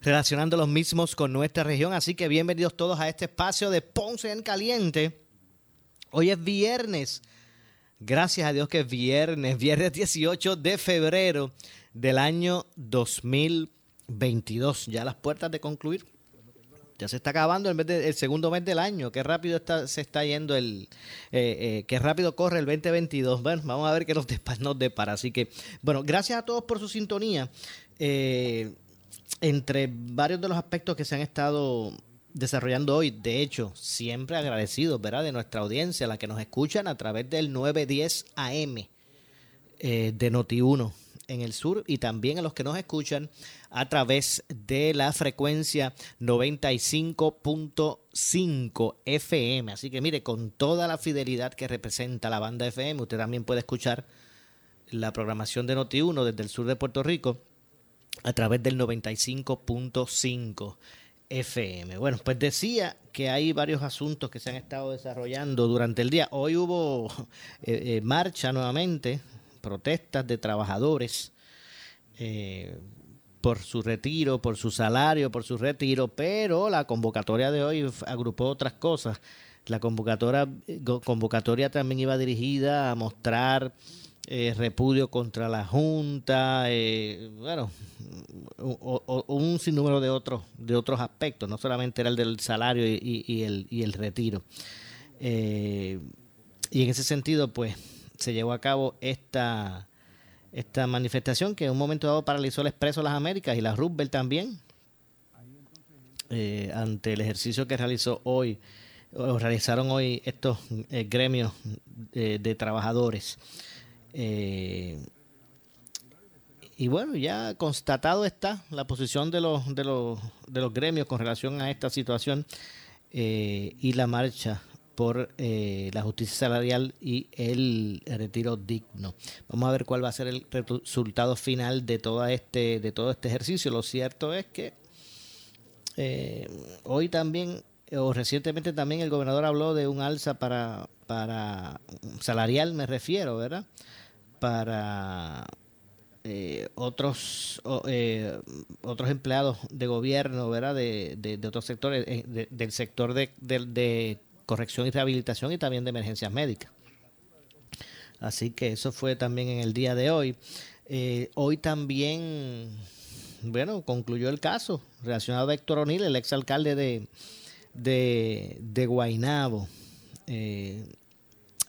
relacionando los mismos con nuestra región. Así que bienvenidos todos a este espacio de Ponce en Caliente. Hoy es viernes. Gracias a Dios que es viernes, viernes 18 de febrero del año 2022. Ya las puertas de concluir. Ya se está acabando el, el segundo mes del año. Qué rápido está, se está yendo el... Eh, eh, qué rápido corre el 2022. Bueno, vamos a ver qué nos, nos depara. Así que, bueno, gracias a todos por su sintonía. Eh, entre varios de los aspectos que se han estado desarrollando hoy, de hecho, siempre agradecidos, ¿verdad? De nuestra audiencia, la que nos escuchan a través del 910 AM eh, de Noti1 en el sur y también a los que nos escuchan a través de la frecuencia 95.5 FM. Así que mire, con toda la fidelidad que representa la banda FM, usted también puede escuchar la programación de Noti1 desde el sur de Puerto Rico a través del 95.5 FM. Bueno, pues decía que hay varios asuntos que se han estado desarrollando durante el día. Hoy hubo eh, eh, marcha nuevamente, protestas de trabajadores eh, por su retiro, por su salario, por su retiro, pero la convocatoria de hoy agrupó otras cosas. La convocatoria, convocatoria también iba dirigida a mostrar eh, repudio contra la Junta, eh, bueno, un sinnúmero de otros, de otros aspectos, no solamente era el del salario y, el, y el, retiro. Eh, y en ese sentido, pues, se llevó a cabo esta, esta manifestación que en un momento dado paralizó el Expreso las Américas y la Roosevelt también, ante el ejercicio que realizó hoy, o realizaron hoy estos gremios de trabajadores. Eh, y bueno, ya constatado está la posición de los, de los, de los gremios con relación a esta situación eh, y la marcha por eh, la justicia salarial y el retiro digno. Vamos a ver cuál va a ser el resultado final de todo este, de todo este ejercicio. Lo cierto es que hoy también, o recientemente también el gobernador habló de un alza para, para salarial, me refiero, ¿verdad? para eh, otros eh, otros empleados de gobierno, ¿verdad? De, de, otros sectores, eh, del sector de, de, corrección y rehabilitación y también de emergencias médicas. Así que eso fue también en el día de hoy. hoy también, bueno, concluyó el caso relacionado a Héctor O'Neill, el exalcalde de, de, de Guaynabo.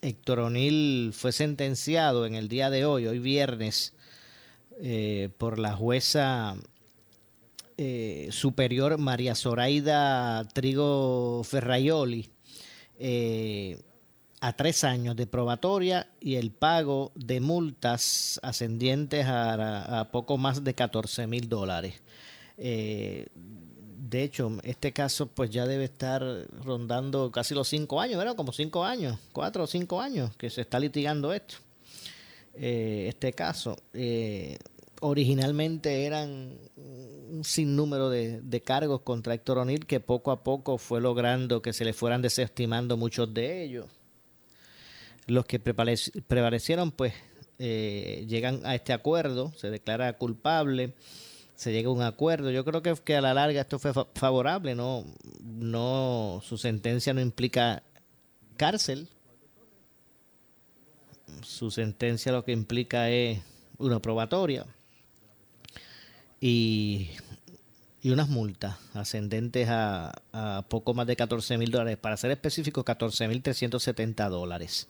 Héctor O'Neill fue sentenciado en el día de hoy, hoy viernes, eh, por la jueza eh, superior María Zoraida Trigo Ferraioli eh, a tres años de probatoria y el pago de multas ascendientes a, poco más de 14 mil dólares de hecho, este caso pues ya debe estar rondando casi los cinco años, ¿verdad? Como cinco años, cuatro o cinco años que se está litigando esto. Eh, este caso. Eh, originalmente eran un sinnúmero de, cargos contra Héctor O'Neill que poco a poco fue logrando que se le fueran desestimando muchos de ellos. Los que prevalecieron pues eh, llegan a este acuerdo, se declara culpable se llega a un acuerdo. Yo creo que, que a la larga esto fue favorable, no, no, su sentencia no implica cárcel. Su sentencia lo que implica es una probatoria. Y y unas multas ascendentes a, a poco más de 14 mil dólares, para ser específico 14 mil 370 dólares.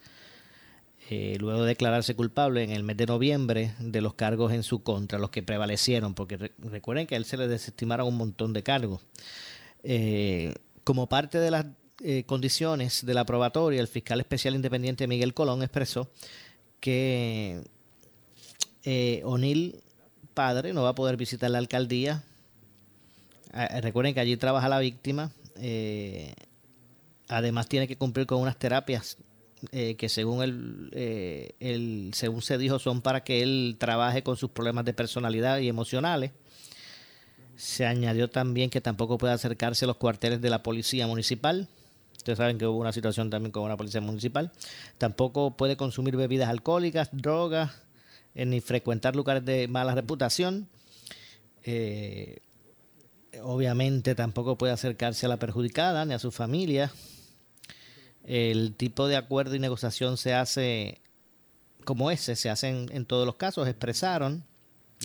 Eh, luego de declararse culpable en el mes de noviembre de los cargos en su contra, los que prevalecieron, porque recuerden que a él se le desestimaron un montón de cargos. Eh, como parte de las eh, condiciones de la probatoria, el fiscal especial independiente Miguel Colón expresó que O'Neill, padre, no va a poder visitar la alcaldía. Ah, recuerden que allí trabaja la víctima. además tiene que cumplir con unas terapias eh, que según él, eh, el, según se dijo, son para que él trabaje con sus problemas de personalidad y emocionales. Se añadió también que tampoco puede acercarse a los cuarteles de la policía municipal. Ustedes saben que hubo una situación también con una policía municipal. Tampoco puede consumir bebidas alcohólicas, drogas, eh, ni frecuentar lugares de mala reputación. obviamente tampoco puede acercarse a la perjudicada ni a su familia el tipo de acuerdo y negociación se hace como ese, se hace en, todos los casos, expresaron.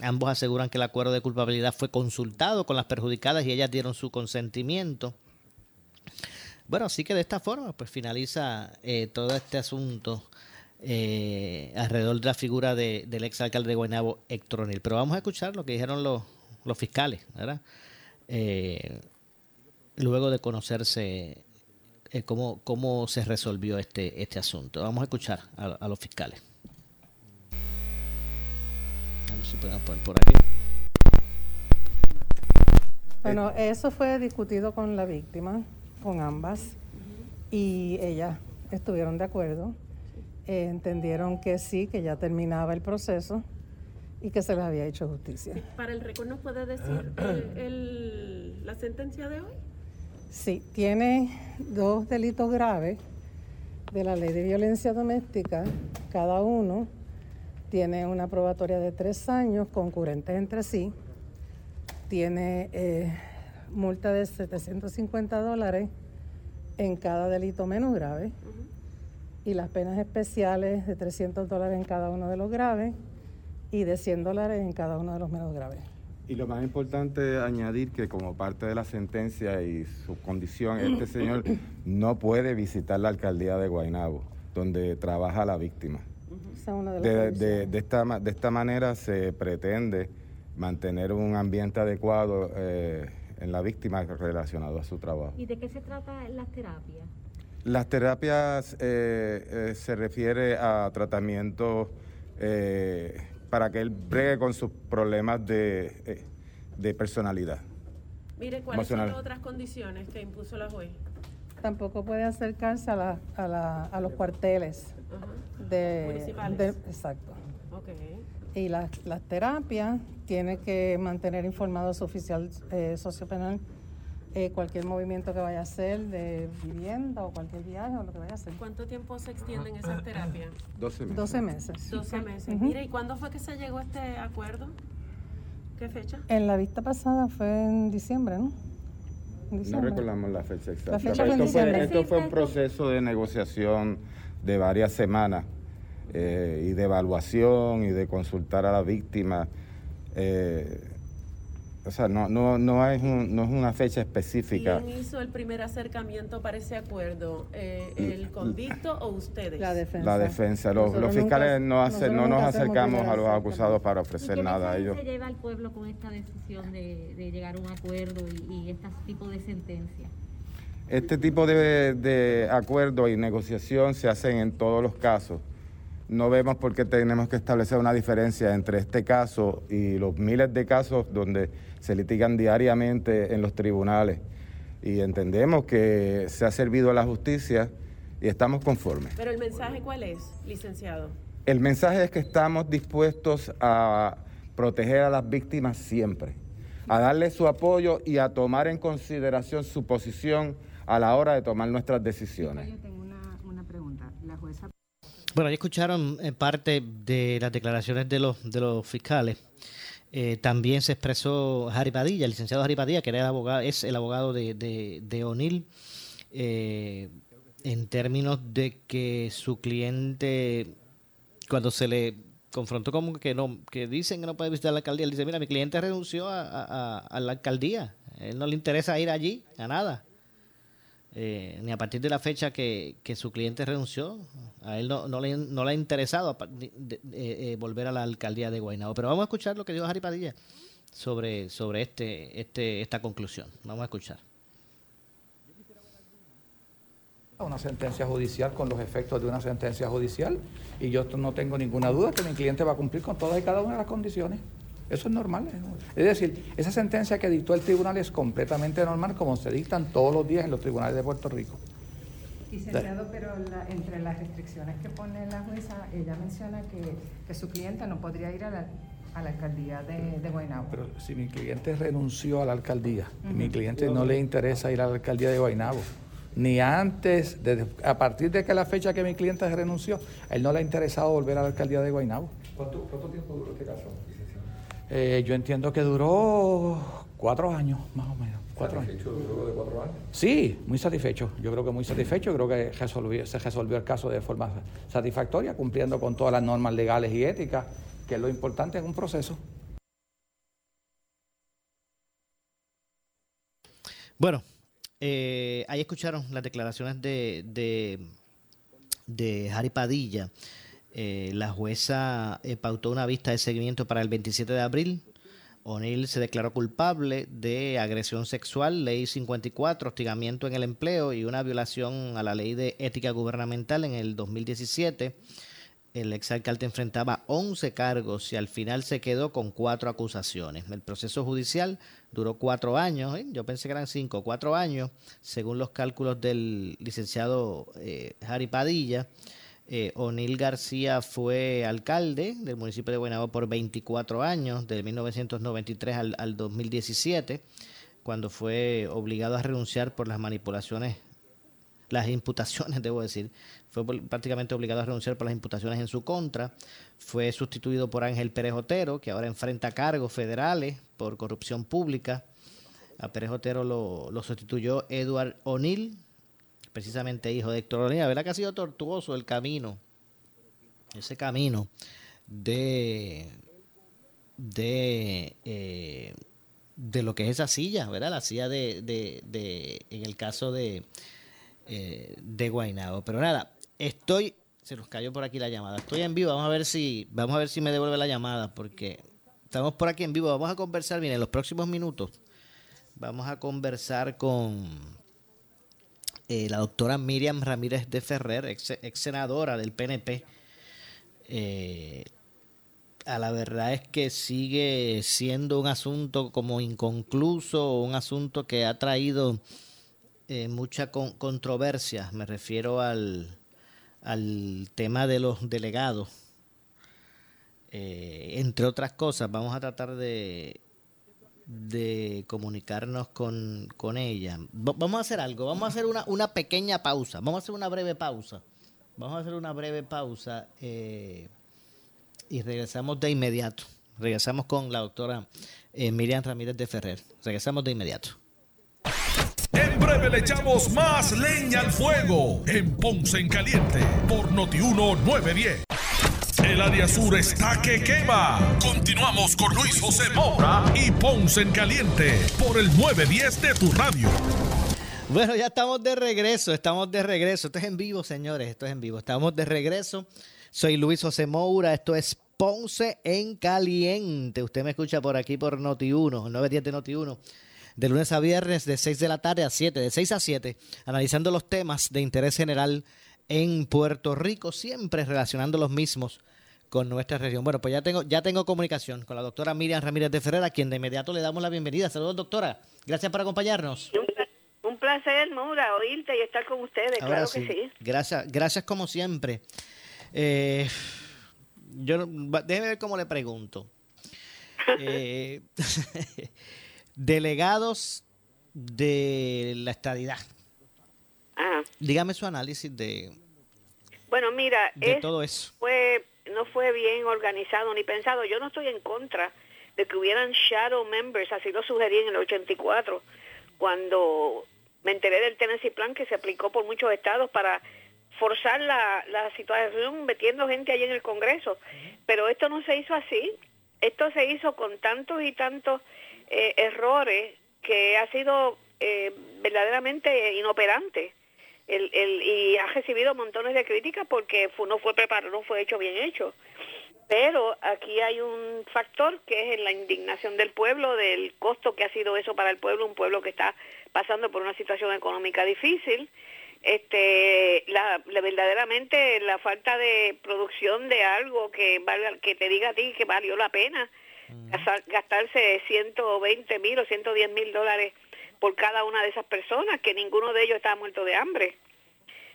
Ambos aseguran que el acuerdo de culpabilidad fue consultado con las perjudicadas y ellas dieron su consentimiento. Bueno, así que de esta forma pues finaliza eh, todo este asunto eh, alrededor de la figura del exalcalde de Guaynabo, Héctor Pero vamos a escuchar lo que dijeron los, los fiscales, ¿verdad? Eh, luego de conocerse eh, cómo, cómo se resolvió este, este asunto. Vamos a escuchar a, los fiscales. A ver si podemos poner por aquí. Bueno, eso fue discutido con la víctima, con ambas, y ellas estuvieron de acuerdo. Eh, entendieron que sí, que ya terminaba el proceso y que se les había hecho justicia. ¿Para el récord nos puede decir eh, la sentencia de hoy? Sí, tiene dos delitos graves de la ley de violencia doméstica, cada uno tiene una probatoria de tres años concurrentes entre sí, tiene eh, multa de 750 dólares en cada delito menos grave. Y las penas especiales de 300 dólares en cada uno de los graves y de 100 dólares en cada uno de los menos graves. Y lo más importante es añadir que como parte de la sentencia y su condición, este señor no puede visitar la alcaldía de Guaynabo, donde trabaja la víctima. De, esta, de esta manera se pretende mantener un ambiente adecuado eh, en la víctima relacionado a su trabajo. ¿Y de qué se trata las terapias? Las terapias eh, eh, se refiere a tratamientos para que él bregue con sus problemas de, eh, de personalidad. Mire, ¿cuáles son las otras condiciones que impuso la juez? Tampoco puede acercarse a, la, a, la, a los cuarteles de, municipales. exacto. Y las, las terapias tiene que mantener informado a su oficial eh, sociopenal eh, cualquier movimiento que vaya a hacer de vivienda o cualquier viaje o lo que vaya a hacer. ¿Cuánto tiempo se extienden esas terapias? 12 meses. 12 meses. 12 meses. Mira, ¿y cuándo fue que se llegó a este acuerdo? ¿Qué fecha? En la vista pasada fue en diciembre, ¿no? No recordamos la fecha exacta. La fecha esto, fue, esto fue un proceso de negociación de varias semanas eh, y de evaluación y de consultar a la víctima. Eh, o sea, no, no, no, es no es una fecha específica. ¿Quién hizo el primer acercamiento para ese acuerdo? Eh, ¿El convicto o ustedes? La defensa. La defensa. Los, fiscales no, hacen, no nos acercamos a los acusados para ofrecer nada a ellos. ¿Qué se lleva al pueblo con esta decisión de, llegar a un acuerdo y, y este tipo de sentencia? Este tipo de, de acuerdo y negociación se hacen en todos los casos no vemos por qué tenemos que establecer una diferencia entre este caso y los miles de casos donde se litigan diariamente en los tribunales. Y entendemos que se ha servido a la justicia y estamos conformes. Pero el mensaje cuál es, licenciado? El mensaje es que estamos dispuestos a proteger a las víctimas siempre, a darle su apoyo y a tomar en consideración su posición a la hora de tomar nuestras decisiones. Yo tengo una, pregunta. La jueza bueno, ya escucharon en parte de las declaraciones de los, de los fiscales. Eh, también se expresó Harry Padilla, el licenciado Harry Padilla, que era el abogado, es el abogado de, de, O'Neill, eh, en términos de que su cliente, cuando se le confrontó como que no que dicen que no puede visitar la alcaldía. Él dice, mira, mi cliente renunció a, la alcaldía. A él no le interesa ir allí, a nada. Eh, ni a partir de la fecha que, su cliente renunció, a él no, le, no le ha interesado eh, volver a la alcaldía de Guaynabo. Pero vamos a escuchar lo que dijo Jari Padilla sobre, sobre este, este, esta conclusión. Vamos a escuchar. Una sentencia judicial con los efectos de una sentencia judicial y yo no tengo ninguna duda que mi cliente va a cumplir con todas y cada una de las condiciones. Eso es normal. Es decir, esa sentencia que dictó el tribunal es completamente normal como se dictan todos los días en los tribunales de Puerto Rico. Licenciado, pero entre las restricciones que pone la jueza, ella menciona que, que su cliente no podría ir a la, a la alcaldía de, de Guaynabo. Pero si mi cliente renunció a la alcaldía, mi cliente no le interesa ir a la alcaldía de Guaynabo, ni antes, a partir de que la fecha que mi cliente renunció, a él no le ha interesado volver a la alcaldía de Guaynabo. ¿Cuánto, tiempo duró este caso, eh, yo entiendo que duró cuatro años, más o menos. Cuatro años. luego de cuatro años? Sí, muy satisfecho. Yo creo que muy satisfecho. Creo que se resolvió el caso de forma satisfactoria, cumpliendo con todas las normas legales y éticas que es lo importante en un proceso. Bueno, eh, ahí escucharon las declaraciones de, de, de Harry Padilla. Eh, la jueza eh, pautó una vista de seguimiento para el 27 de abril. O'Neill se declaró culpable de agresión sexual, ley 54, hostigamiento en el empleo y una violación a la ley de ética gubernamental en el 2017 el exalcalde enfrentaba 11 cargos y al final se quedó con cuatro acusaciones. El proceso judicial duró cuatro años, ¿eh? yo pensé que eran cinco, cuatro años, según los cálculos del licenciado eh, Padilla. Eh, O'Neill García fue alcalde del municipio de Guaynabo por 24 años, de 1993 al, al 2017, cuando fue obligado a renunciar por las manipulaciones las imputaciones, debo decir, fue prácticamente obligado a renunciar por las imputaciones en su contra. Fue sustituido por Ángel Pérez Otero, que ahora enfrenta cargos federales por corrupción pública. A Pérez Otero lo, sustituyó Edward O'Neill, precisamente hijo de Héctor. La verdad que ha sido tortuoso el camino, ese camino de, de, eh, de lo que es esa silla, ¿verdad? La silla de, de, de en el caso de, eh, de Guaynabo. Pero nada, estoy, se nos cayó por aquí la llamada. Estoy en vivo, vamos a ver si, vamos a ver si me devuelve la llamada, porque estamos por aquí en vivo. Vamos a conversar, bien en los próximos minutos vamos a conversar con eh, la doctora Miriam Ramírez de Ferrer, ex, senadora del PNP. Eh, a la verdad es que sigue siendo un asunto como inconcluso, un asunto que ha traído eh, mucha controversia, me refiero al, al tema de los delegados. Entre otras cosas, vamos a tratar de, de comunicarnos con, con ella. vamos a hacer algo, vamos a hacer una, una pequeña pausa, vamos a hacer una breve pausa. Vamos a hacer una breve pausa eh, y regresamos de inmediato. Regresamos con la doctora Miriam Ramírez de Ferrer. Regresamos de inmediato. En breve le echamos más leña al fuego en Ponce en Caliente por Notiuno 910. El área sur está que quema. Continuamos con Luis José Moura y Ponce en Caliente por el 910 de tu radio. Bueno, ya estamos de regreso, estamos de regreso. Esto es en vivo, señores, esto es en vivo. Estamos de regreso. Soy Luis José Moura, esto es Ponce en Caliente. Usted me escucha por aquí por Noti1, 910 de Noti1 de lunes a viernes de 6 de la tarde a 7, de 6 a 7, analizando los temas de interés general en Puerto Rico, siempre relacionando los mismos con nuestra región. Bueno, pues ya tengo, ya tengo comunicación con la doctora Miriam Ramírez de Ferrer, a quien de inmediato le damos la bienvenida. Saludos, doctora. Gracias por acompañarnos. Un placer, Maura, oírte y estar con ustedes, claro que sí. Gracias, gracias como siempre. Eh, yo, déjeme ver cómo le pregunto. Eh, delegados de la estadidad. Dígame su análisis de, bueno, mira, de todo eso. Fue, no fue bien organizado ni pensado. Yo no estoy en contra de que hubieran shadow members, así lo sugerí en el 84, cuando me enteré del Tennessee Plan que se aplicó por muchos estados para forzar la, la situación metiendo gente ahí en el Congreso. pero esto no se hizo así. Esto se hizo con tantos y tantos eh, errores que ha sido eh, verdaderamente inoperante. El, el, y ha recibido montones de críticas porque no fue preparado, no fue hecho bien hecho. Pero aquí hay un factor que es la indignación del pueblo, del costo que ha sido eso para el pueblo, un pueblo que está pasando por una situación económica difícil. Este, la, verdaderamente la falta de producción de algo que valga, que te diga a ti que valió la pena gastarse 120 mil o 110 mil dólares por cada una de esas personas, que ninguno de ellos estaba muerto de hambre.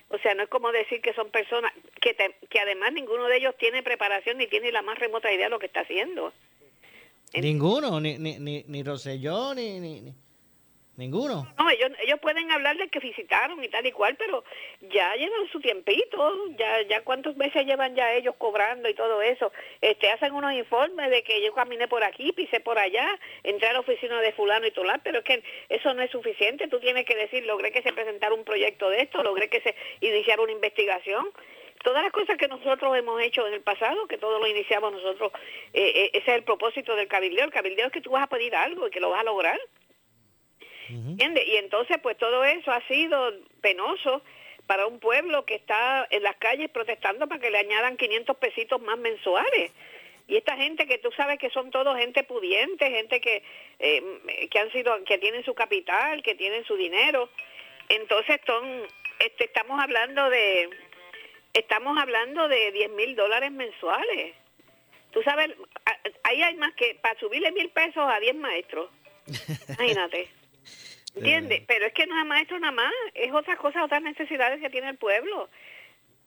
O sea, no es como decir que son personas que, que además ninguno de ellos tiene preparación ni tiene la más remota idea de lo que está haciendo. Ninguno, ni, ni, ni, ni ni, ni, Ninguno. No, ellos, ellos pueden hablar de que visitaron y tal y cual, pero ya llevan su tiempito, ya ya cuántos meses llevan ya ellos cobrando y todo eso. Este hacen unos informes de que yo caminé por aquí, pisé por allá, entré a la oficina de fulano y tolar, pero es que eso no es suficiente. Tú tienes que decir, logré que se presentara un proyecto de esto, logré que se iniciara una investigación todas las cosas que nosotros hemos hecho en el pasado, que todo lo iniciamos nosotros, eh, eh, ese es el propósito del cabildeo. El cabildeo es que tú vas a pedir algo y que lo vas a lograr. Y entonces, pues todo eso ha sido penoso para un pueblo que está en las calles protestando para que le añadan 500 pesitos más mensuales. Y esta gente que tú sabes que son todos gente pudiente, gente que, eh, que han sido, que tienen su capital, que tienen su dinero. Entonces, son, este, estamos hablando de, estamos hablando de 10 mil dólares mensuales. Tú sabes, ahí hay más que para subirle mil pesos a 10 maestros. Imagínate. ¿Entiendes? Eh. Pero es que no es maestro nada más, es otras cosas, otras necesidades que tiene el pueblo.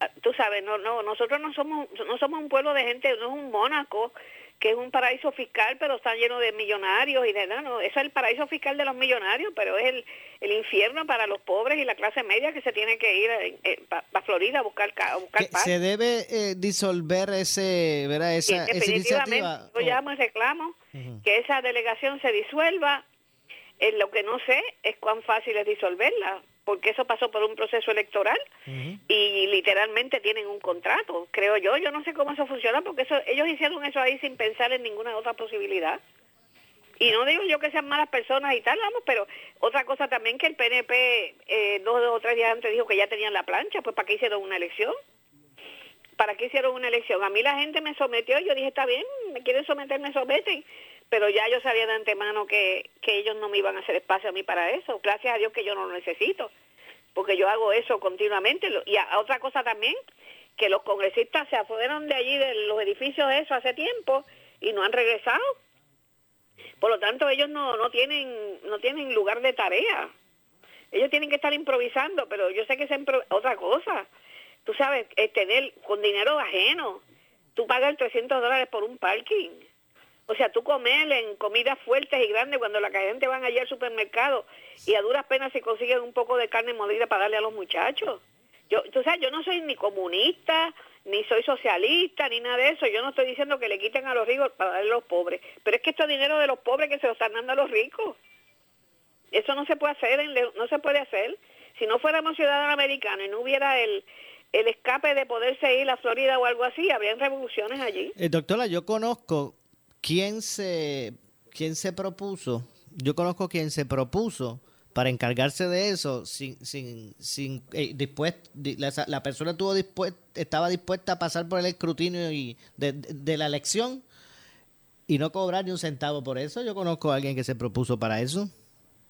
Ah, tú sabes, no, no, nosotros no somos, no somos un pueblo de gente, no es un Mónaco, que es un paraíso fiscal, pero está lleno de millonarios y de nada, no, eso es el paraíso fiscal de los millonarios, pero es el, el infierno para los pobres y la clase media que se tiene que ir eh, eh, para Florida a buscar, a buscar paz. Se debe disolver ese, ¿verdad? Esa, definitivamente, yo llamo y reclamo que esa delegación se disuelva eh, lo que no sé es cuán fácil es disolverla, porque eso pasó por un proceso electoral y literalmente tienen un contrato, creo yo. Yo no sé cómo eso funciona, porque eso, ellos hicieron eso ahí sin pensar en ninguna otra posibilidad. Y no digo yo que sean malas personas y tal, vamos, pero otra cosa también que el PNP eh, dos o tres días antes dijo que ya tenían la plancha, pues ¿para qué hicieron una elección? ¿Para qué hicieron una elección? A mí la gente me sometió y yo dije, está bien, me quieren someter, me someten pero ya yo sabía de antemano que, que ellos no me iban a hacer espacio a mí para eso. Gracias a Dios que yo no lo necesito, porque yo hago eso continuamente. Y a, otra cosa también, que los congresistas se fueron de allí, de los edificios, eso hace tiempo, y no han regresado. Por lo tanto, ellos no, no, tienen, no tienen lugar de tarea. Ellos tienen que estar improvisando, pero yo sé que es otra cosa. Tú sabes, tener con dinero ajeno, tú pagas 300 dólares por un parking o sea, tú comer en comidas fuertes y grandes cuando la gente van allí al supermercado y a duras penas se consiguen un poco de carne molida para darle a los muchachos. Yo, tú sabes, yo no soy ni comunista, ni soy socialista, ni nada de eso. Yo no estoy diciendo que le quiten a los ricos para darle a los pobres. Pero es que esto es dinero de los pobres que se lo están dando a los ricos. Eso no se puede hacer, no se puede hacer. Si no fuéramos ciudadanos americanos y no hubiera el, el escape de poderse ir a Florida o algo así, habrían revoluciones allí. Eh, doctora, yo conozco ¿quién se, quién se propuso? Yo conozco quien se propuso para encargarse de eso sin, sin, sin eh, la, persona estuvo estaba dispuesta a pasar por el escrutinio y de, la elección y no cobrar ni un centavo por eso. Yo conozco a alguien que se propuso para eso.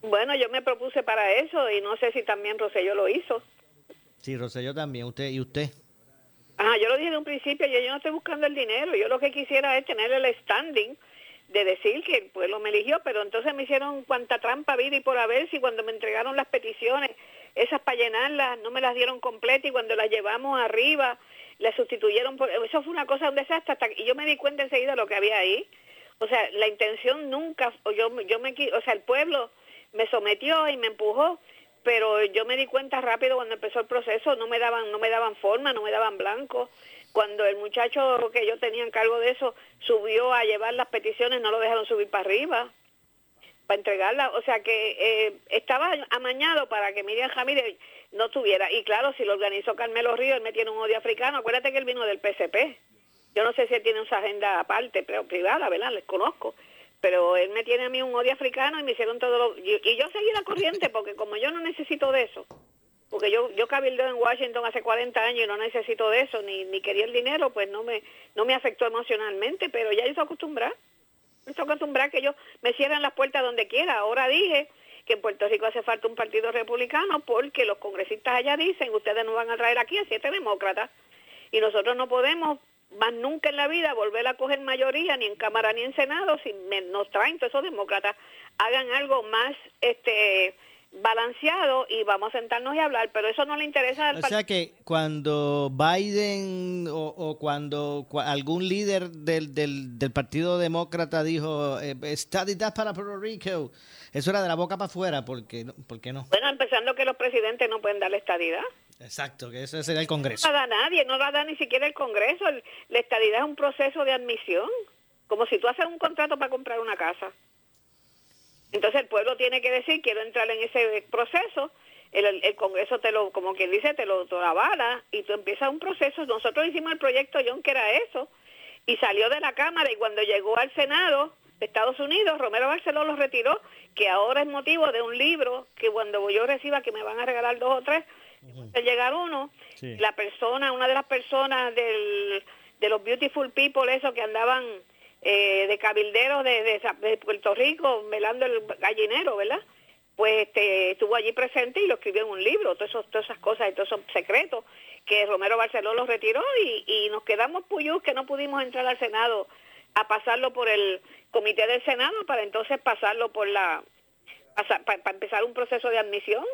Bueno, yo me propuse para eso y no sé si también Rosselló lo hizo. Sí, Rosselló también, usted y usted. Ajá, yo lo dije de un principio, yo, yo no estoy buscando el dinero, yo lo que quisiera es tener el standing de decir que el pueblo me eligió, pero entonces me hicieron cuanta trampa vida y por haber si cuando me entregaron las peticiones, esas para llenarlas, no me las dieron completas y cuando las llevamos arriba, las sustituyeron por... Eso fue una cosa, un desastre, hasta, y yo me di cuenta enseguida lo que había ahí. O sea, la intención nunca, yo, yo me, o sea, el pueblo me sometió y me empujó, pero yo me di cuenta rápido cuando empezó el proceso, no me daban, no me daban forma, no me daban blanco. Cuando el muchacho que yo tenía en cargo de eso subió a llevar las peticiones, no lo dejaron subir para arriba para entregarla, o sea que eh, estaba amañado para que Miriam Jamírez no tuviera, y claro, si lo organizó Carmelo Ríos, él me tiene un odio africano, acuérdate que él vino del PCP, Yo no sé si él tiene una agenda aparte, pero privada, ¿verdad? Les conozco. Pero él me tiene a mí un odio africano y me hicieron todo lo... Y, yo seguí la corriente porque como yo no necesito de eso, porque yo yo cabildeo en Washington hace 40 años y no necesito de eso, ni, ni quería el dinero, pues no me no me afectó emocionalmente, pero ya yo estoy acostumbrada. Estoy acostumbrada que ellos me cierran las puertas donde quiera. Ahora dije que en Puerto Rico hace falta un partido republicano porque los congresistas allá dicen, ustedes no van a traer aquí a siete demócratas y nosotros no podemos más nunca en la vida volver a coger mayoría ni en Cámara ni en Senado si nos traen todos esos demócratas hagan algo más este balanceado y vamos a sentarnos y hablar, pero eso no le interesa al O sea que cuando Biden o, cuando algún líder del, del, del, Partido Demócrata dijo eh, estadidad para Puerto Rico, eso era de la boca para afuera, porque ¿por qué no? Bueno, empezando que los presidentes no pueden darle estadidad. Exacto, que eso sería el Congreso. No la da nadie, no la da ni siquiera el Congreso. la estadidad es un proceso de admisión, como si tú haces un contrato para comprar una casa. Entonces el pueblo tiene que decir, quiero entrar en ese proceso, el, Congreso te lo, como quien dice, te lo, te avala y tú empiezas un proceso. Nosotros hicimos el proyecto John, que era eso, y salió de la Cámara y cuando llegó al Senado de Estados Unidos, Romero Barceló lo retiró, que ahora es motivo de un libro que cuando yo reciba, que me van a regalar dos o tres, uh llegar uno, la persona, una de las personas del, de los Beautiful People, eso que andaban eh, de cabilderos de, de, Puerto Rico, velando el gallinero, ¿verdad? Pues este, estuvo allí presente y lo escribió en un libro, todas esas cosas y todos esos secretos que Romero Barceló los retiró y, y nos quedamos puyos que no pudimos entrar al Senado a pasarlo por el comité del Senado para entonces pasarlo por la, para empezar un proceso de admisión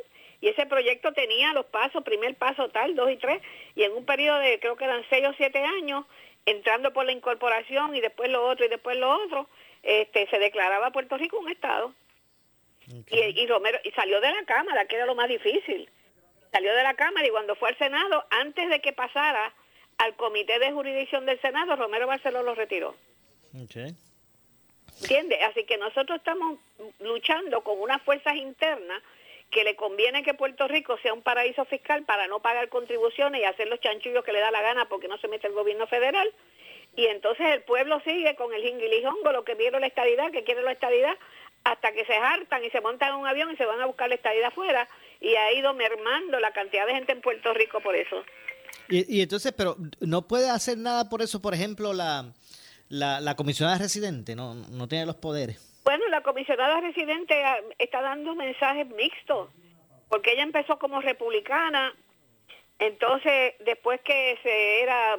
y ese proyecto tenía los pasos, primer paso tal, dos y tres, y en un periodo de creo que eran seis o siete años entrando por la incorporación y después lo otro y después lo otro, este, se declaraba Puerto Rico un estado. Y, Romero y salió de la Cámara, que era lo más difícil. Salió de la Cámara y cuando fue al Senado, antes de que pasara al Comité de Jurisdicción del Senado, Romero Barceló lo retiró. Okay. ¿Entiende? Así que nosotros estamos luchando con unas fuerzas internas que le conviene que Puerto Rico sea un paraíso fiscal para no pagar contribuciones y hacer los chanchullos que le da la gana porque no se mete el gobierno federal. Y entonces el pueblo sigue con el jingilijongo, lo que vieron la estadidad, que quiere la estadidad, hasta que se hartan y se montan en un avión y se van a buscar la estadidad afuera. Y ha ido mermando la cantidad de gente en Puerto Rico por eso. Y, y entonces, pero no puede hacer nada por eso, por ejemplo, la, la, la comisionada residente, no, no tiene los poderes. Bueno, la comisionada residente ah, está dando mensajes mixtos, porque ella empezó como republicana, entonces después que se era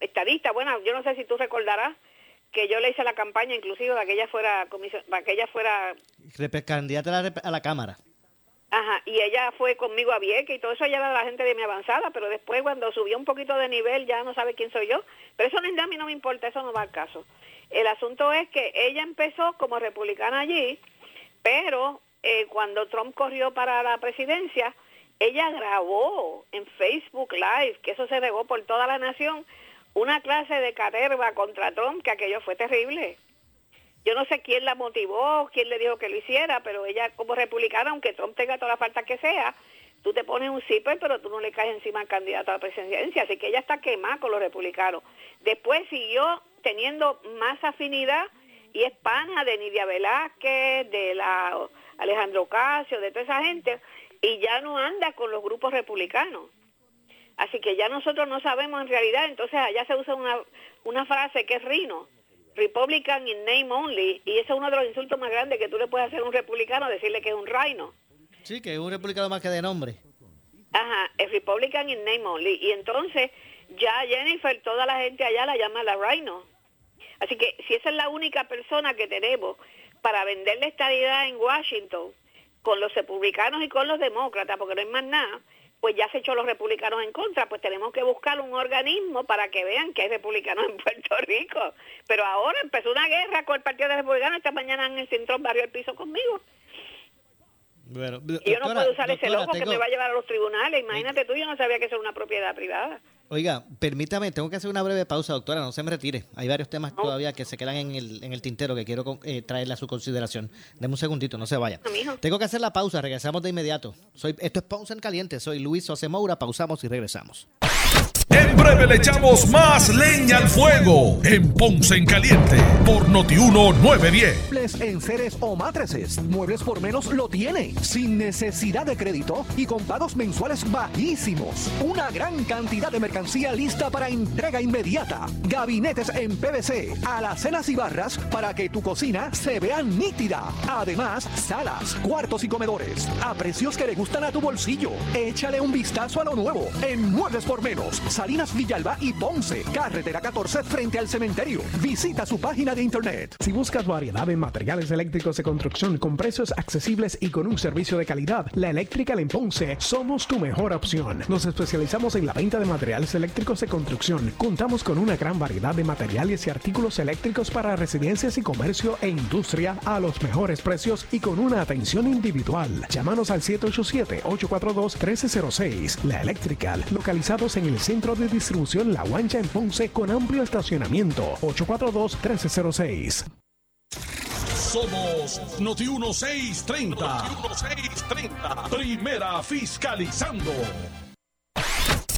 estadista, bueno, yo no sé si tú recordarás que yo le hice la campaña inclusive para que ella fuera comisión, para que ella fuera candidata a la, a la Cámara. Ajá, y ella fue conmigo a Vieques y todo eso ya era la gente de mi avanzada, pero después cuando subió un poquito de nivel ya no sabe quién soy yo. Pero eso a mí no me importa, eso no va al caso. El asunto es que ella empezó como republicana allí, pero eh, cuando Trump corrió para la presidencia, ella grabó en Facebook Live, que eso se regó por toda la nación, una clase de caterva contra Trump, que aquello fue terrible. Yo no sé quién la motivó, quién le dijo que lo hiciera, pero ella como republicana, aunque Trump tenga toda la falta que sea, tú te pones un zipper, pero tú no le caes encima al candidato a la presidencia. Así que ella está quemada con los republicanos. Después siguió teniendo más afinidad y es pana de Nidia Velázquez, de la Alejandro Casio, de toda esa gente, y ya no anda con los grupos republicanos. Así que ya nosotros no sabemos en realidad, entonces allá se usa una, una frase que es rino, Republican in name only, y ese es uno de los insultos más grandes que tú le puedes hacer a un republicano, decirle que es un rhino. Sí, que es un republicano más que de nombre. Ajá, es Republican in name only. Y entonces ya Jennifer, toda la gente allá la llama la Rhino. Así que si esa es la única persona que tenemos para vender la estadidad en Washington con los republicanos y con los demócratas, porque no hay más nada, pues ya se echó los republicanos en contra, pues tenemos que buscar un organismo para que vean que hay republicanos en Puerto Rico. Pero ahora empezó una guerra con el Partido de Republicanos, esta mañana en el Cintrón barrió el piso conmigo. Bueno, y yo no puedo usar ese logo que me va a llevar a los tribunales. Imagínate tú, yo no sabía que eso era una propiedad privada. Oiga, permítame, tengo que hacer una breve pausa, doctora, no se me retire. Hay varios temas todavía que se quedan en el, en el tintero que quiero eh, traerle a su consideración. Deme un segundito, no se vaya. tengo que hacer la pausa, regresamos de inmediato. Soy, esto es Pausa en Caliente, soy Luis José Moura, pausamos y regresamos. En breve le echamos más leña al fuego en Ponce en Caliente por Notiuno 910. Muebles en seres o matrices. Muebles por menos lo tiene. Sin necesidad de crédito y con pagos mensuales bajísimos. Una gran cantidad de mercancía lista para entrega inmediata. Gabinetes en PVC, alacenas y barras para que tu cocina se vea nítida. Además, salas, cuartos y comedores. A precios que le gustan a tu bolsillo. Échale un vistazo a lo nuevo en Muebles por menos. Salinas Villalba y Ponce, carretera 14 frente al cementerio. Visita su página de internet. Si buscas variedad en materiales eléctricos de construcción con precios accesibles y con un servicio de calidad, la Electrical en Ponce somos tu mejor opción. Nos especializamos en la venta de materiales eléctricos de construcción. Contamos con una gran variedad de materiales y artículos eléctricos para residencias y comercio e industria a los mejores precios y con una atención individual. Llámanos al 787-842-1306. La Electrical, localizados en el centro de distribución La Guancha en Ponce con amplio estacionamiento. 842-1306. Somos Noti 1630. Noti 1630. Primera fiscalizando.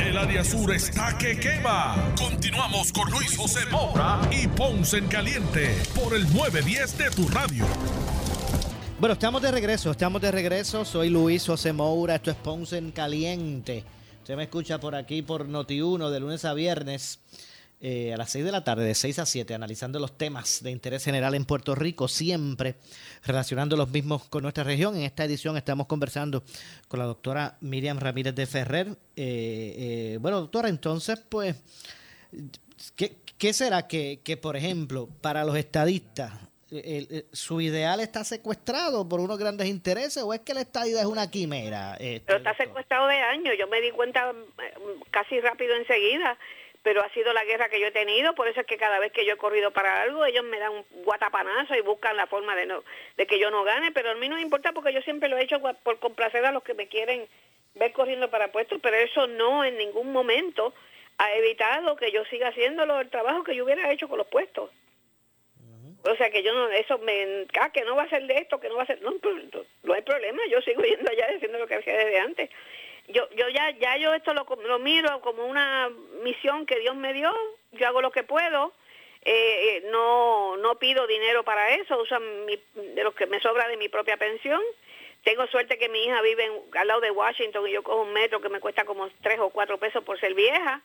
El área sur está que quema. Continuamos con Luis José Moura y Ponce en Caliente por el 910 de tu radio. Bueno, estamos de regreso, estamos de regreso. Soy Luis José Moura, esto es Ponce en Caliente. Usted me escucha por aquí por Noti1 de lunes a viernes eh, a las 6 de la tarde, de 6 a 7, analizando los temas de interés general en Puerto Rico, siempre relacionando los mismos con nuestra región. En esta edición estamos conversando con la doctora Miriam Ramírez de Ferrer. Eh, eh, bueno, doctora, entonces, pues, ¿qué, será que, que, por ejemplo, para los estadistas, su ideal está secuestrado por unos grandes intereses o es que la estadidad es una quimera? Pero está secuestrado de años. Yo me di cuenta casi rápido enseguida pero ha sido la guerra que yo he tenido, por eso es que cada vez que yo he corrido para algo, ellos me dan un guatapanazo y buscan la forma de no de que yo no gane, pero a mí no me importa porque yo siempre lo he hecho por complacer a los que me quieren ver corriendo para puestos, pero eso no en ningún momento ha evitado que yo siga haciendo el trabajo que yo hubiera hecho con los puestos. O sea que yo no, eso me, ah, que no va a ser de esto, que no va a ser, no, no hay problema, yo sigo yendo allá diciendo lo que hacía desde antes yo yo ya ya yo esto lo, lo miro como una misión que Dios me dio yo hago lo que puedo eh, eh, no no pido dinero para eso uso de lo que me sobra de mi propia pensión. Tengo suerte que mi hija vive al lado de Washington y yo cojo un metro que me cuesta como tres o cuatro pesos por ser vieja.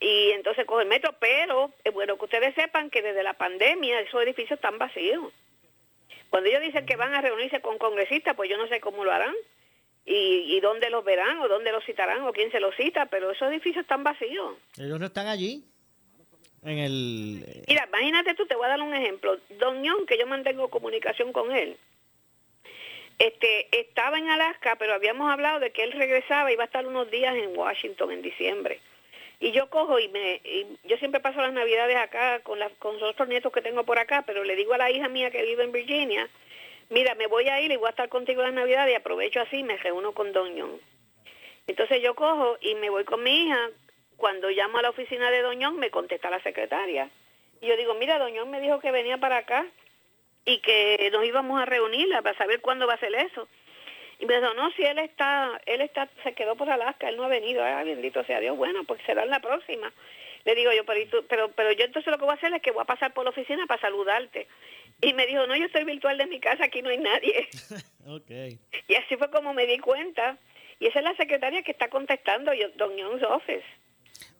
Y entonces cojo el metro pero es bueno que ustedes sepan que desde la pandemia esos edificios están vacíos. Cuando ellos dicen que van a reunirse con congresistas pues yo no sé cómo lo harán y, y dónde los verán o dónde los citarán o quién se los cita, pero esos edificios están vacíos. Ellos no están allí. En el... Mira, imagínate tú, te voy a dar un ejemplo. Don que yo mantengo comunicación con él, este, estaba en Alaska, pero habíamos hablado de que él regresaba y iba a estar unos días en Washington en diciembre. Y yo cojo y me, yo siempre paso las navidades acá con, la, con los otros nietos que tengo por acá, pero le digo a la hija mía que vive en Virginia, mira, me voy a ir y voy a estar contigo en Navidad y aprovecho así, me reúno con Doñón. Entonces yo cojo y me voy con mi hija. Cuando llamo a la oficina de Doñón, me contesta la secretaria. Y yo digo, mira, Doñón me dijo que venía para acá y que nos íbamos a reunirla para saber cuándo va a ser eso. Y me dijo, no, si él está, él está, se quedó por Alaska, él no ha venido, ah, bendito sea Dios, bueno, pues será en la próxima. Le digo yo, pero, pero, pero yo entonces lo que voy a hacer es que voy a pasar por la oficina para saludarte Y me dijo, no, yo estoy virtual de mi casa, aquí no hay nadie. okay. Y así fue como me di cuenta. Y esa es la secretaria que está contestando, Don Young's office.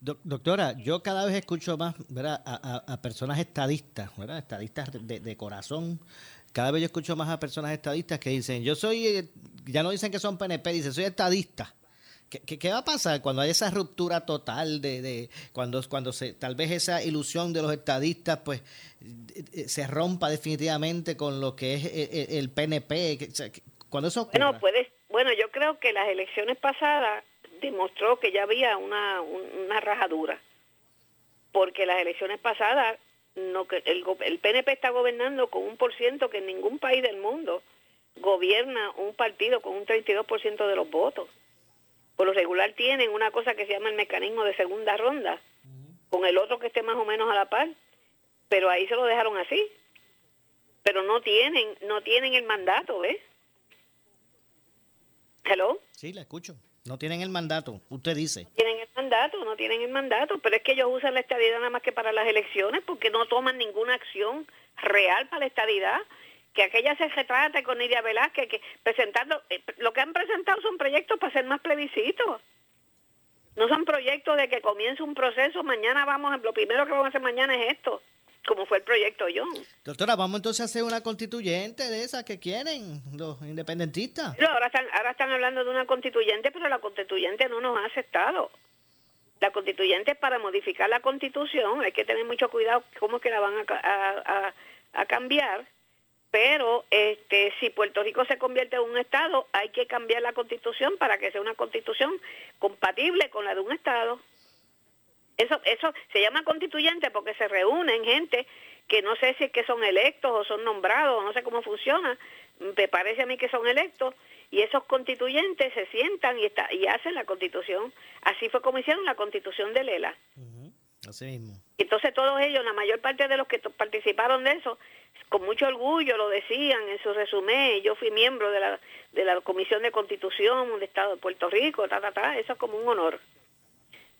doctora, yo cada vez escucho más ¿verdad? A, personas estadistas, ¿verdad? estadistas de, de, corazón. Cada vez yo escucho más a personas estadistas que dicen, yo soy, eh, ya no dicen que son PNP, dicen, soy estadista. ¿Qué, va a pasar cuando hay esa ruptura total de, cuando cuando se tal vez esa ilusión de los estadistas pues eh, se rompa definitivamente con lo que es eh, el, PNP cuando eso bueno puede bueno yo creo que las elecciones pasadas demostró que ya había una, una rajadura porque las elecciones pasadas no el, el PNP está gobernando con un por ciento que en ningún país del mundo gobierna un partido con un 32% de los votos por lo regular tienen una cosa que se llama el mecanismo de segunda ronda, con el otro que esté más o menos a la par, pero ahí se lo dejaron así. Pero no tienen, no tienen el mandato, ¿ves? ¿Hello? Sí, la escucho. No tienen el mandato, usted dice. Tienen el mandato, no tienen el mandato, pero es que ellos usan la estadidad nada más que para las elecciones porque no toman ninguna acción real para la estadidad que aquella se retrate con Nidia Velázquez, que presentando, eh, lo que han presentado son proyectos para ser más plebiscitos. No son proyectos de que comience un proceso, mañana vamos, lo primero que vamos a hacer mañana es esto, como fue el proyecto John. Doctora, vamos entonces a hacer una constituyente de esas que quieren los independentistas. No, ahora están, ahora están hablando de una constituyente, pero la constituyente no nos ha aceptado. La constituyente es para modificar la constitución, hay que tener mucho cuidado cómo es que la van a, a cambiar pero este si Puerto Rico se convierte en un estado hay que cambiar la constitución para que sea una constitución compatible con la de un estado. Eso eso se llama constituyente porque se reúnen gente que no sé si es que son electos o son nombrados no sé cómo funciona. Me parece a mí que son electos y esos constituyentes se sientan y está, y hacen la constitución. Así fue como hicieron la constitución de Lela así mismo entonces todos ellos la mayor parte de los que participaron de eso con mucho orgullo lo decían en su resumen, yo fui miembro de la, de la Comisión de Constitución del Estado de Puerto Rico, ta, ta, ta, eso es como un honor.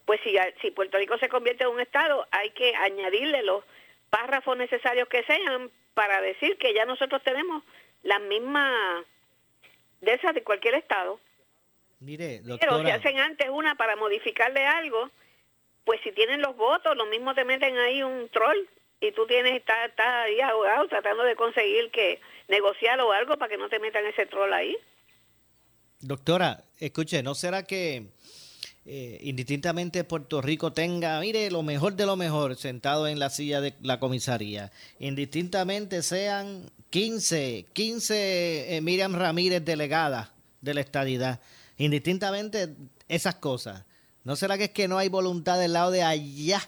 Pues si, si Puerto Rico se convierte en un Estado, hay que añadirle los párrafos necesarios que sean para decir que ya nosotros tenemos las mismas de esas de cualquier Estado. Mire, Pero si hacen antes una para modificarle algo, pues si tienen los votos, lo mismo te meten ahí un troll y tú tienes estás está ahí ahogado tratando de conseguir que negociar o algo para que no te metan ese troll ahí. Doctora, escuche, ¿no será que eh, indistintamente Puerto Rico tenga, mire, lo mejor de lo mejor sentado en la silla de la comisaría, indistintamente sean 15, 15 eh, Miriam Ramírez delegadas de la estadidad, indistintamente esas cosas, ¿no será que es que no hay voluntad del lado de allá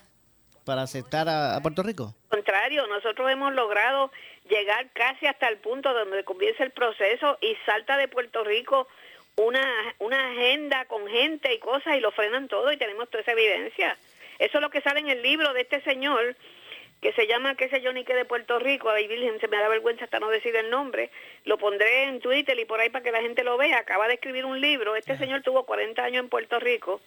para aceptar a, Puerto Rico? contrario, nosotros hemos logrado llegar casi hasta el punto donde comienza el proceso y salta de Puerto Rico una, una agenda con gente y cosas y lo frenan todo y tenemos toda esa evidencia. Eso es lo que sale en el libro de este señor que se llama, qué sé yo, ni que de Puerto Rico, ay Virgen, se me da vergüenza hasta no decir el nombre, lo pondré en Twitter y por ahí para que la gente lo vea, acaba de escribir un libro, este señor tuvo 40 años en Puerto Rico,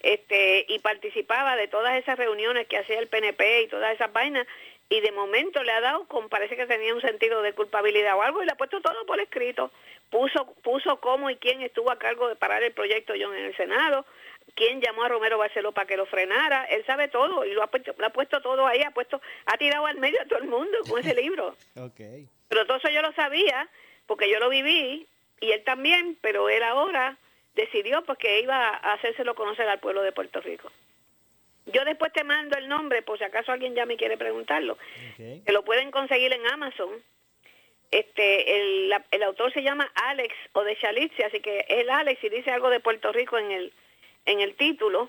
este y participaba de todas esas reuniones que hacía el PNP y todas esas vainas y de momento le ha dado como parece que tenía un sentido de culpabilidad o algo y le ha puesto todo por escrito. Puso puso cómo y quién estuvo a cargo de parar el proyecto John en el Senado quién llamó a Romero Barceló para que lo frenara él sabe todo y lo ha puesto, lo ha puesto todo ahí ha puesto ha tirado al medio a todo el mundo con ese libro okay. pero todo eso yo lo sabía porque yo lo viví y él también pero él ahora decidió porque iba a hacérselo conocer al pueblo de Puerto Rico. Yo después te mando el nombre, por si acaso alguien ya me quiere preguntarlo. Que lo pueden conseguir en Amazon. Este, el, el autor se llama Alex o de Chalitza, así que es Alex y dice algo de Puerto Rico en el en el título.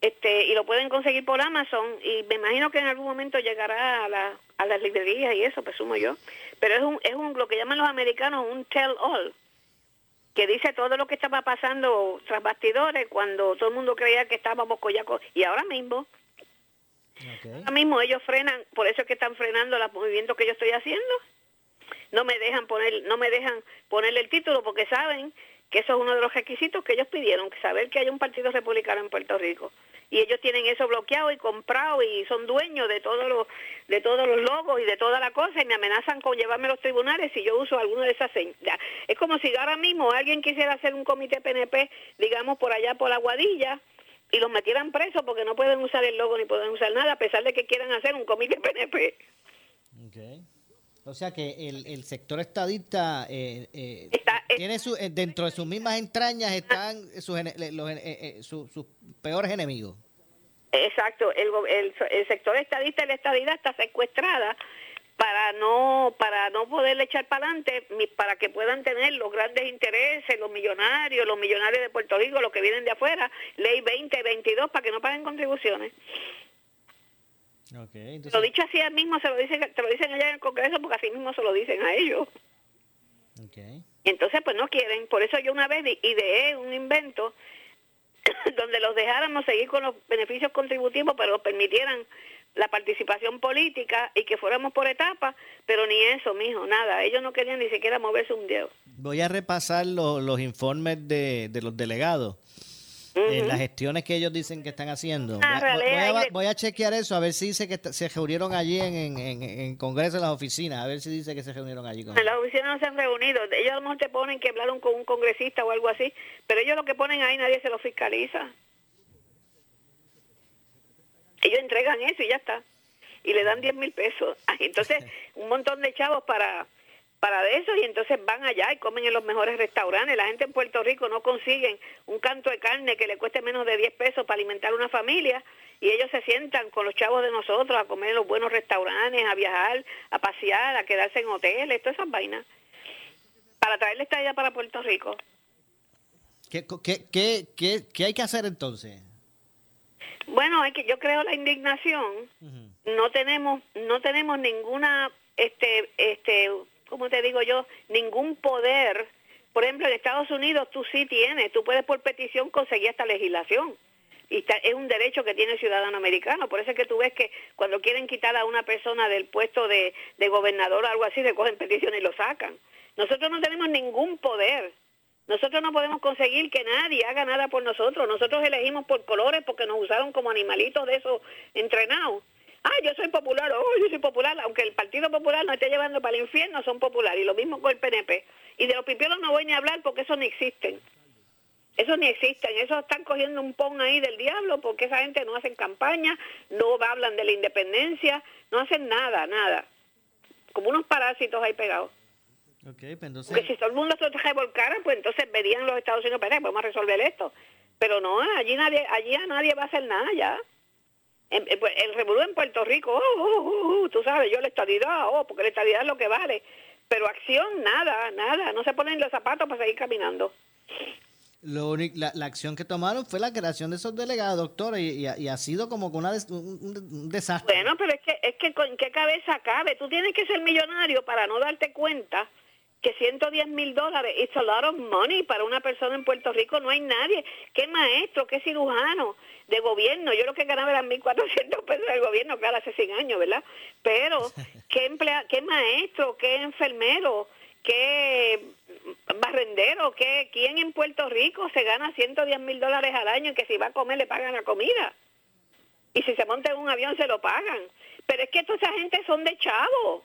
Este, y lo pueden conseguir por Amazon y me imagino que en algún momento llegará a, la, a las librerías y eso, presumo yo. Pero es un, es un, lo que llaman los americanos un tell all que dice todo lo que estaba pasando tras bastidores cuando todo el mundo creía que estábamos collacos y ahora mismo ahora mismo ellos frenan por eso es que están frenando los movimientos que yo estoy haciendo no me dejan poner no me dejan ponerle el título porque saben que eso es uno de los requisitos que ellos pidieron saber que hay un partido republicano en Puerto Rico y ellos tienen eso bloqueado y comprado y son dueños de todos los de todos los logos y de toda la cosa y me amenazan con llevarme a los tribunales si yo uso alguna de esas señas. Es como si ahora mismo alguien quisiera hacer un comité PNP, digamos por allá por la Guadilla y los metieran presos porque no pueden usar el logo ni pueden usar nada a pesar de que quieran hacer un comité PNP. Okay. O sea que el, el sector estadista eh, eh, tiene su, eh, dentro de sus mismas entrañas están sus, los, sus peores enemigos. Exacto, el, el, el, sector estadista y la estadidad está secuestrada para no para no poderle echar para adelante para que puedan tener los grandes intereses los millonarios los millonarios de Puerto Rico los que vienen de afuera ley 2022 para que no paguen contribuciones lo dicho así mismo se lo dicen te lo dicen allá en el Congreso porque así mismo se lo dicen a ellos entonces pues no quieren por eso yo una vez ideé un invento donde los dejáramos seguir con los beneficios contributivos pero permitieran la participación política y que fuéramos por etapas, pero ni eso, mijo, nada. Ellos no querían ni siquiera moverse un dedo. Voy a repasar los informes de, los delegados. En las gestiones que ellos dicen que están haciendo. Ah, voy, a, chequear eso, a ver si dice que se reunieron allí en, en, Congreso, en las oficinas, a ver si dice que se reunieron allí. Con en las oficinas no se han reunido. Ellos a lo mejor te ponen que hablaron con un congresista o algo así, pero ellos lo que ponen ahí nadie se lo fiscaliza. Ellos entregan eso y ya está. Y le dan 10 mil pesos. Entonces, un montón de chavos para para eso y entonces van allá y comen en los mejores restaurantes. La gente en Puerto Rico no consiguen un canto de carne que le cueste menos de 10 pesos para alimentar una familia y ellos se sientan con los chavos de nosotros a comer en los buenos restaurantes, a viajar, a pasear, a quedarse en hoteles, todas esas vainas. Para traerle esta idea para Puerto Rico. ¿Qué, qué, qué, qué, qué hay que hacer entonces? Bueno, es que yo creo la indignación. No tenemos no tenemos ninguna este este ¿cómo te digo yo? ningún poder. Por ejemplo, en Estados Unidos tú sí tienes, tú puedes por petición conseguir esta legislación. Y es un derecho que tiene el ciudadano americano. Por eso es que tú ves que cuando quieren quitar a una persona del puesto de, gobernador o algo así, recogen peticiones y lo sacan. Nosotros no tenemos ningún poder. Nosotros no podemos conseguir que nadie haga nada por nosotros. Nosotros elegimos por colores porque nos usaron como animalitos de esos entrenados. Ah, yo soy popular, oh, yo soy popular, aunque el Partido Popular nos esté llevando para el infierno, son populares. Y lo mismo con el PNP. Y de los pipiolos no voy ni a hablar porque eso ni existen. Eso ni existen, eso están cogiendo un pon ahí del diablo porque esa gente no hacen campaña, no hablan de la independencia, no hacen nada, nada. Como unos parásitos ahí pegados. Okay, pues entonces... Porque si todo el mundo se revolcara, pues entonces verían los Estados Unidos, pero vamos a resolver esto. Pero no, allí nadie, allí a nadie va a hacer nada ya. En, pues, el revolú en Puerto Rico, oh, oh, oh, oh, tú sabes, yo la estadidad, oh, porque la estadidad es lo que vale. Pero acción, nada, nada. No se ponen los zapatos para seguir caminando. Lo la, la, acción que tomaron fue la creación de esos delegados, doctora, y, y, ha sido como una un, desastre. Bueno, pero es que, es que ¿en qué cabeza cabe? Tú tienes que ser millonario para no darte cuenta que 110 mil dólares, it's a lot of money para una persona en Puerto Rico, no hay nadie. ¿Qué maestro, qué cirujano de gobierno? Yo lo que ganaba eran 1.400 pesos del gobierno, claro, hace 100 años, ¿verdad? Pero, ¿qué, emplea, qué maestro, qué enfermero, qué barrendero, qué, quién en Puerto Rico se gana 110 mil dólares al año y que si va a comer le pagan la comida? Y si se monta en un avión se lo pagan. Pero es que toda esa gente son de chavos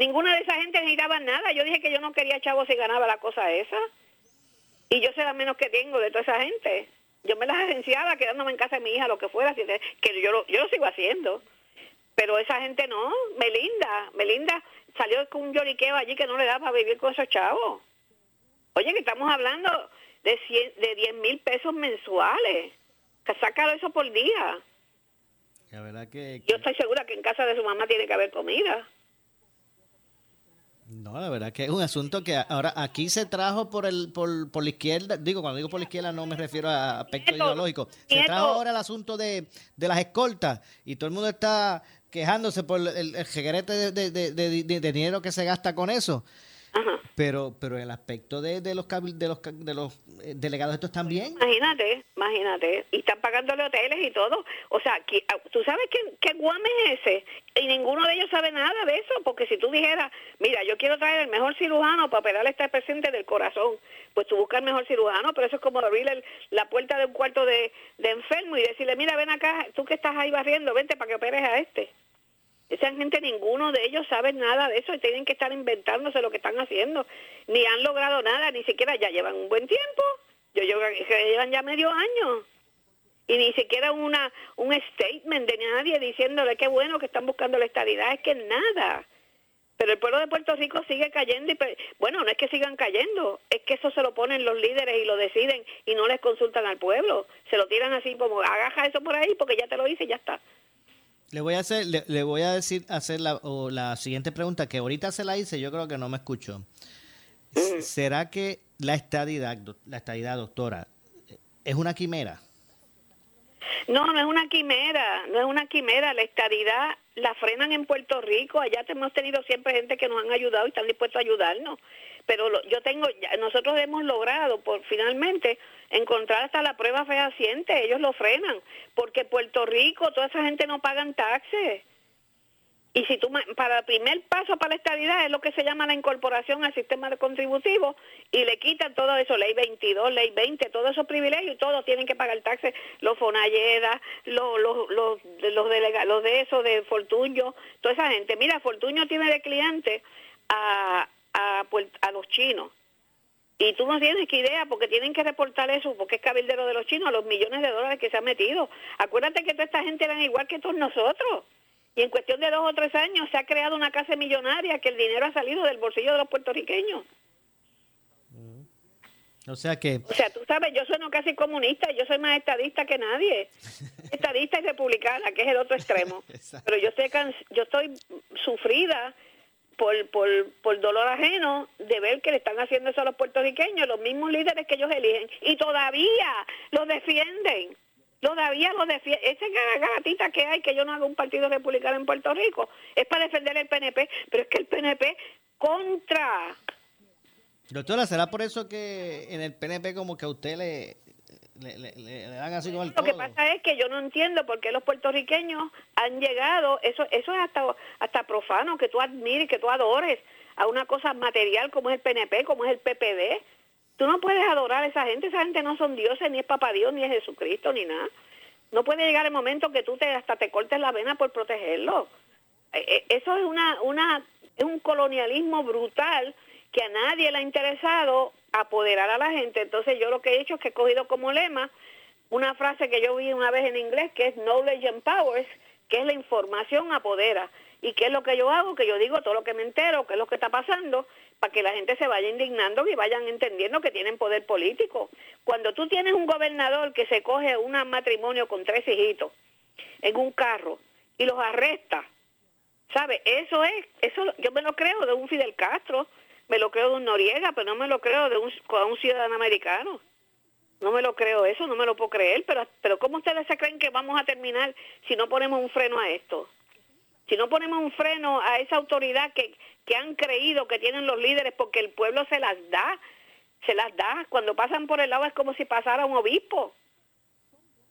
Ninguna de esa gente necesitaba nada. Yo dije que yo no quería chavo si ganaba la cosa esa. Y yo sé la menos que tengo de toda esa gente. Yo me las agenciaba quedándome en casa de mi hija, lo que fuera, que yo lo, yo lo sigo haciendo. Pero esa gente no. Melinda, Melinda salió con un lloriqueo allí que no le daba para vivir con esos chavos. Oye, que estamos hablando de, de 10 mil pesos mensuales. Que saca eso por día. La verdad que... Yo estoy segura que en casa de su mamá tiene que haber comida. No, la verdad que es un asunto que ahora aquí se trajo por el por, por la izquierda, digo, cuando digo por la izquierda no me refiero a aspecto ideológico, se trajo ahora el asunto de, de, las escoltas y todo el mundo está quejándose por el, el de, de, dinero que se gasta con eso. Pero, pero el aspecto de, de los de los de los eh, delegados estos también. Imagínate, imagínate. Y están pagándole hoteles y todo. O sea, ah, tú sabes qué, qué guame es ese. Y ninguno de ellos sabe nada de eso. Porque si tú dijeras, mira, yo quiero traer el mejor cirujano para operar a este paciente del corazón, pues tú buscas el mejor cirujano. Pero eso es como abrirle la puerta de un cuarto de, de enfermo y decirle, mira, ven acá, tú que estás ahí barriendo, vente para que operes a este. Esa gente, ninguno de ellos sabe nada de eso y tienen que estar inventándose lo que están haciendo. Ni han logrado nada, ni siquiera ya llevan un buen tiempo. Yo, yo llevan ya medio año. Y ni siquiera una un statement de nadie diciéndole qué bueno que están buscando la estabilidad. Es que nada. Pero el pueblo de Puerto Rico sigue cayendo y bueno, no es que sigan cayendo, es que eso se lo ponen los líderes y lo deciden y no les consultan al pueblo. Se lo tiran así como agaja eso por ahí porque ya te lo hice y ya está. Le voy a hacer, le, voy a decir, hacer la, la siguiente pregunta que ahorita se la hice, yo creo que no me escuchó. ¿Será que la estadidad, la estadidad, doctora, es una quimera? No, no es una quimera, no es una quimera. La estadidad la frenan en Puerto Rico. Allá hemos tenido siempre gente que nos han ayudado y están dispuestos a ayudarnos. Pero yo tengo, nosotros hemos logrado por finalmente encontrar hasta la prueba fehaciente. Ellos lo frenan porque Puerto Rico, toda esa gente no pagan taxes. Y si tú, para el primer paso para la estabilidad es lo que se llama la incorporación al sistema contributivo y le quitan todo eso, ley 22, ley 20, todos esos privilegios, todos tienen que pagar taxes, los Fonalleda, los, los, los, los, los de eso, de Fortuño, toda esa gente. Mira, Fortuño tiene de cliente a, a, a los chinos. Y tú no tienes que idea porque tienen que reportar eso, porque es cabildero de los chinos, a los millones de dólares que se han metido. Acuérdate que toda esta gente eran igual que todos nosotros. Y en cuestión de dos o tres años se ha creado una casa millonaria que el dinero ha salido del bolsillo de los puertorriqueños. O sea que... O sea, tú sabes, yo soy no casi comunista, yo soy más estadista que nadie. estadista y republicana, que es el otro extremo. Pero yo estoy, yo estoy sufrida por, por, dolor ajeno de ver que le están haciendo eso a los puertorriqueños, los mismos líderes que ellos eligen. Y todavía los defienden. Todavía lo defiende. Esa gatita que hay, que yo no hago un partido republicano en Puerto Rico, es para defender el PNP, pero es que el PNP contra. Doctora, ¿será por eso que en el PNP como que a usted le, le, dan así como el Lo que pasa es que yo no entiendo por qué los puertorriqueños han llegado, eso eso es hasta, hasta profano, que tú admires, que tú adores a una cosa material como es el PNP, como es el PPD Tú no puedes adorar a esa gente, esa gente no son dioses, ni es papá Dios, ni es Jesucristo, ni nada. No puede llegar el momento que tú te hasta te cortes la vena por protegerlo. Eh, eh, eso es una, una, es un colonialismo brutal que a nadie le ha interesado apoderar a la gente. Entonces yo lo que he hecho es que he cogido como lema una frase que yo vi una vez en inglés que es knowledge empowers, que es la información apodera. ¿Y qué es lo que yo hago? Que yo digo todo lo que me entero, qué es lo que está pasando, para que la gente se vaya indignando y vayan entendiendo que tienen poder político. Cuando tú tienes un gobernador que se coge un matrimonio con tres hijitos en un carro y los arresta, ¿sabe? Eso es, eso yo me lo creo de un Fidel Castro, me lo creo de un Noriega, pero no me lo creo de un, ciudadano americano. No me lo creo eso, no me lo puedo creer, pero, pero ¿cómo ustedes se creen que vamos a terminar si no ponemos un freno a esto? si no ponemos un freno a esa autoridad que, que han creído que tienen los líderes porque el pueblo se las da, se las da, cuando pasan por el lado es como si pasara un obispo.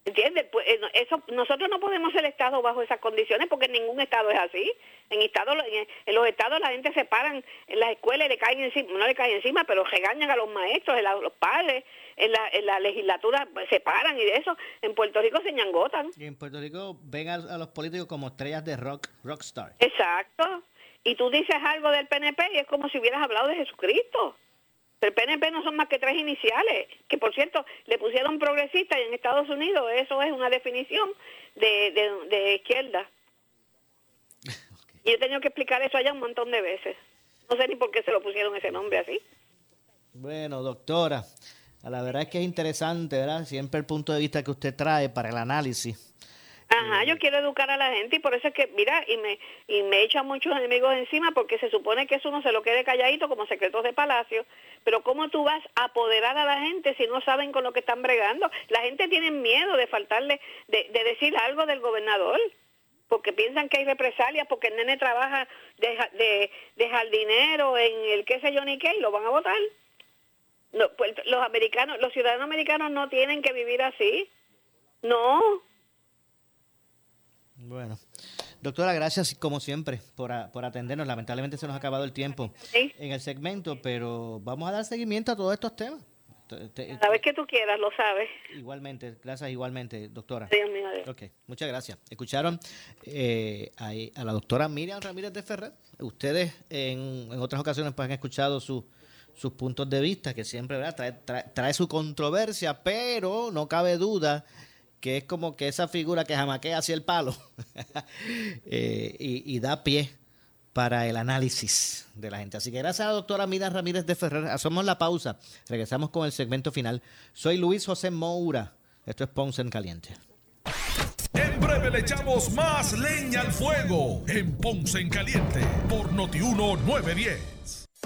¿Entiendes? Pues, eh, eso, nosotros no podemos ser Estado bajo esas condiciones porque ningún Estado es así. En, estado, en, los Estados la gente se paran en las escuelas y le caen encima, no le caen encima, pero regañan a los maestros, a los padres, en la, en la legislatura se paran y de eso. En Puerto Rico se ñangotan. Y en Puerto Rico ven a, los políticos como estrellas de rock, rockstar. Exacto. Y tú dices algo del PNP y es como si hubieras hablado de Jesucristo. El PNP no son más que tres iniciales, que por cierto le pusieron progresista y en Estados Unidos eso es una definición de, de, izquierda. Y he tenido que explicar eso allá un montón de veces. No sé ni por qué se lo pusieron ese nombre así. Bueno, doctora, la verdad es que es interesante, ¿verdad? Siempre el punto de vista que usted trae para el análisis Ajá, yo quiero educar a la gente y por eso es que, mira, y me, y me echan muchos enemigos encima porque se supone que eso no se lo quede calladito como secretos de palacio, pero ¿cómo tú vas a apoderar a la gente si no saben con lo que están bregando? La gente tiene miedo de faltarle, de, de decir algo del gobernador. porque piensan que hay represalias, porque el nene trabaja de, de, jardinero en el qué sé yo ni qué, y lo van a votar. No, pues, los americanos, los ciudadanos americanos no tienen que vivir así. No. Bueno. Doctora, gracias como siempre por, por atendernos. Lamentablemente se nos ha acabado el tiempo en el segmento, pero vamos a dar seguimiento a todos estos temas. Cada vez que tú quieras, lo sabes. Igualmente, gracias igualmente, doctora. Dios mío, Ok, muchas gracias. Escucharon eh, a, la doctora Miriam Ramírez de Ferrer. Ustedes en, en otras ocasiones pues, han escuchado sus puntos de vista, que siempre ¿verdad? Trae, trae, su controversia, pero no cabe duda que es como que esa figura que jamaquea hacia el palo eh, y, da pie para el análisis de la gente. Así que gracias a la doctora Mida Ramírez de Ferrer. Hacemos la pausa. Regresamos con el segmento final. Soy Luis José Moura. Esto es Ponce en Caliente. En breve le echamos más leña al fuego en Ponce en Caliente por Notiuno 910.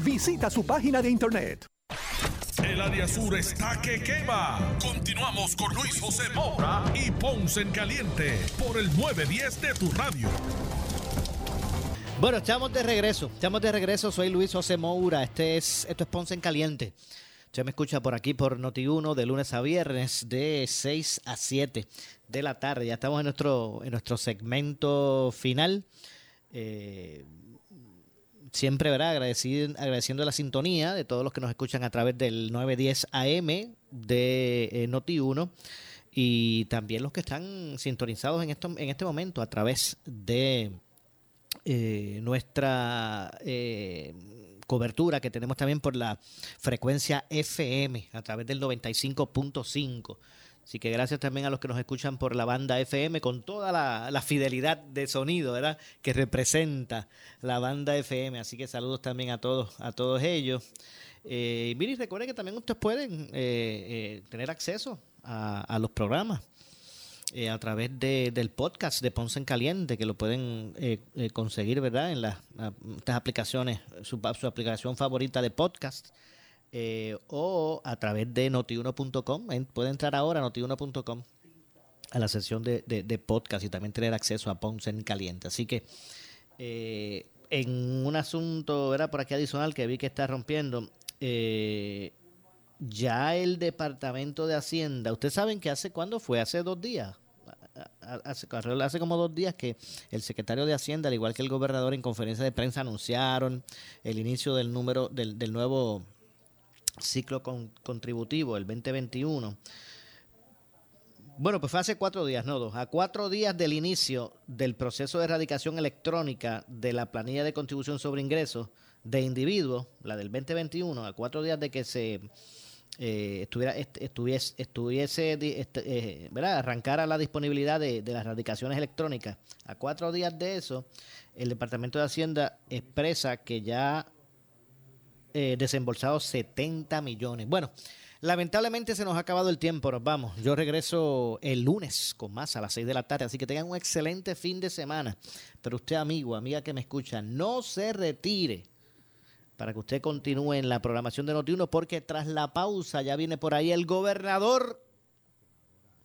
Visita su página de internet. El área sur está que quema. Continuamos con Luis José Moura y Ponce en Caliente por el 910 de tu radio. Bueno, estamos de regreso. Estamos de regreso. Soy Luis José Moura. Este es, esto es Ponce en Caliente. Usted me escucha por aquí por Noti1 de lunes a viernes de 6 a 7 de la tarde. Ya estamos en nuestro, en nuestro segmento final. Eh, siempre, ¿verdad? agradeciendo la sintonía de todos los que nos escuchan a través del 910 AM de eh, Noti1 y también los que están sintonizados en este momento a través de eh, nuestra eh, cobertura que tenemos también por la frecuencia FM a través del 95.5 Así que gracias también a los que nos escuchan por la banda FM con toda la, fidelidad de sonido, ¿verdad? Que representa la banda FM. Así que saludos también a todos, a todos ellos. Eh, mire, recuerden que también ustedes pueden eh, eh, tener acceso a, los programas eh, a través del podcast de Ponce en Caliente, que lo pueden conseguir, ¿verdad? En las estas aplicaciones, su, su aplicación favorita de podcast eh, o a través de notiuno.com. Puede entrar ahora a notiuno.com a la sesión de, podcast y también tener acceso a Ponce en Caliente. Así que eh, en un asunto era por aquí adicional que vi que está rompiendo, eh, ya el Departamento de Hacienda, ustedes saben que hace cuándo fue, hace dos días. Hace, como dos días que el secretario de Hacienda, al igual que el gobernador en conferencia de prensa, anunciaron el inicio del número del nuevo ciclo contributivo, el 2021. Bueno, pues fue hace cuatro días, no dos, a cuatro días del inicio del proceso de erradicación electrónica de la planilla de contribución sobre ingresos de individuos, la del 2021, a cuatro días de que se eh, estuviera, estuviese, estuviese este, eh, ¿verdad? arrancara la disponibilidad de, de las erradicaciones electrónicas, a cuatro días de eso, el Departamento de Hacienda expresa que ya eh, desembolsados 70 millones. Bueno, Lamentablemente se nos ha acabado el tiempo, nos vamos. Yo regreso el lunes con más a las 6 de la tarde, así que tengan un excelente fin de semana. Pero usted, amigo, amiga que me escucha, no se retire para que usted continúe en la programación de Notiuno, porque tras la pausa ya viene por ahí el gobernador,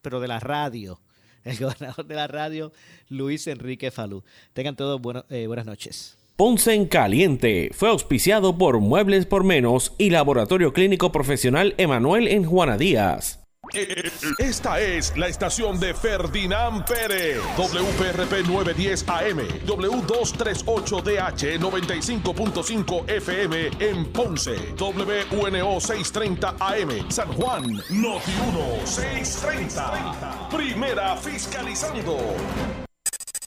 pero de la radio, el gobernador de la radio, Luis Enrique Falú. Tengan todos eh, buenas noches. Ponce en Caliente fue auspiciado por Muebles por Menos y Laboratorio Clínico Profesional Emanuel en Juana Díaz. Esta es la estación de Ferdinand Pérez, WPRP 910 AM, W238DH 95.5 FM en Ponce, WNO 630 AM, San Juan, Noti 1 630. Primera fiscalizando.